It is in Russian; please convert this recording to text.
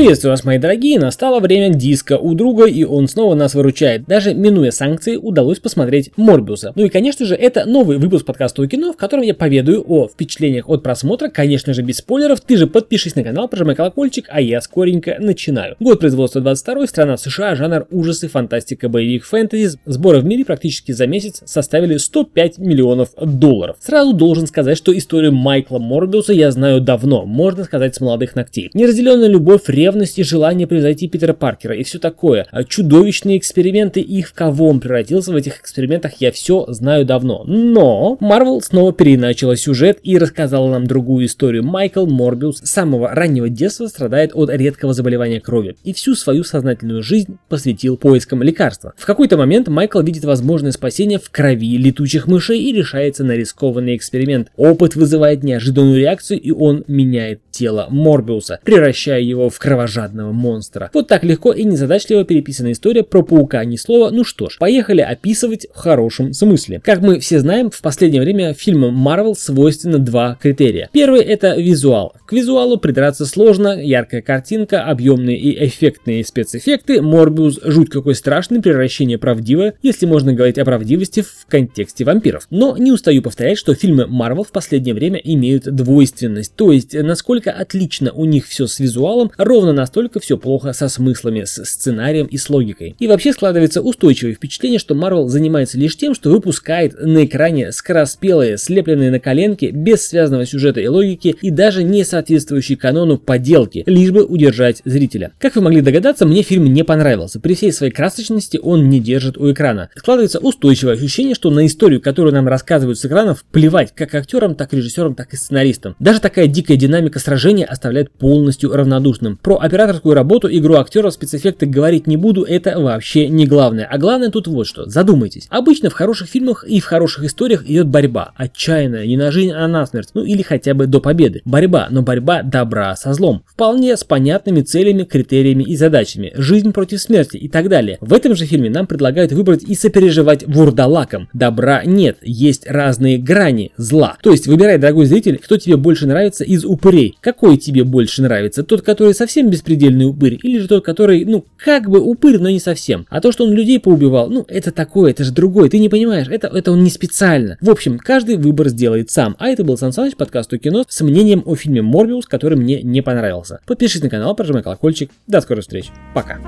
Приветствую вас, мои дорогие, настало время диска у друга, и он снова нас выручает. Даже минуя санкции, удалось посмотреть Морбиуса. Ну и, конечно же, это новый выпуск подкаста у кино, в котором я поведаю о впечатлениях от просмотра, конечно же, без спойлеров. Ты же подпишись на канал, прожимай колокольчик, а я скоренько начинаю. Год производства 22 страна США, жанр ужасы, фантастика, боевик, фэнтези. Сборы в мире практически за месяц составили 105 миллионов долларов. Сразу должен сказать, что историю Майкла Морбиуса я знаю давно, можно сказать, с молодых ногтей. Неразделенная любовь ревность и желание превзойти Питера Паркера и все такое. А чудовищные эксперименты и в кого он превратился в этих экспериментах я все знаю давно. Но Марвел снова переначала сюжет и рассказала нам другую историю. Майкл Морбиус с самого раннего детства страдает от редкого заболевания крови и всю свою сознательную жизнь посвятил поискам лекарства. В какой-то момент Майкл видит возможное спасение в крови летучих мышей и решается на рискованный эксперимент. Опыт вызывает неожиданную реакцию и он меняет тело Морбиуса, превращая его в кровожадного монстра. Вот так легко и незадачливо переписана история про паука, ни слова. Ну что ж, поехали описывать в хорошем смысле. Как мы все знаем, в последнее время фильмам Marvel свойственно два критерия. Первый это визуал. К визуалу придраться сложно, яркая картинка, объемные и эффектные спецэффекты, Морбиус жуть какой страшный, превращение правдивое, если можно говорить о правдивости в контексте вампиров. Но не устаю повторять, что фильмы Marvel в последнее время имеют двойственность, то есть насколько отлично у них все с визуалом, ровно настолько все плохо со смыслами, с сценарием и с логикой. И вообще складывается устойчивое впечатление, что Marvel занимается лишь тем, что выпускает на экране скороспелые, слепленные на коленке, без связанного сюжета и логики и даже не соответствующие канону поделки, лишь бы удержать зрителя. Как вы могли догадаться, мне фильм не понравился. При всей своей красочности он не держит у экрана. Складывается устойчивое ощущение, что на историю, которую нам рассказывают с экранов, плевать как актерам, так и режиссерам, так и сценаристам. Даже такая дикая динамика сражения оставляет полностью равнодушным. Про операторскую работу, игру актеров, спецэффекты говорить не буду, это вообще не главное. А главное тут вот что, задумайтесь. Обычно в хороших фильмах и в хороших историях идет борьба. Отчаянная, не на жизнь, а на смерть. Ну или хотя бы до победы. Борьба, но борьба добра со злом. Вполне с понятными целями, критериями и задачами. Жизнь против смерти и так далее. В этом же фильме нам предлагают выбрать и сопереживать вурдалакам. Добра нет, есть разные грани зла. То есть выбирай, дорогой зритель, кто тебе больше нравится из упырей. Какой тебе больше нравится? Тот, который совсем беспредельный упырь, или же тот, который, ну, как бы упырь, но не совсем. А то, что он людей поубивал, ну, это такое, это же другое, ты не понимаешь, это, это он не специально. В общем, каждый выбор сделает сам. А это был Сан Саныч, подкаст о кино с мнением о фильме Морбиус, который мне не понравился. Подпишись на канал, прожимай колокольчик. До скорых встреч. Пока.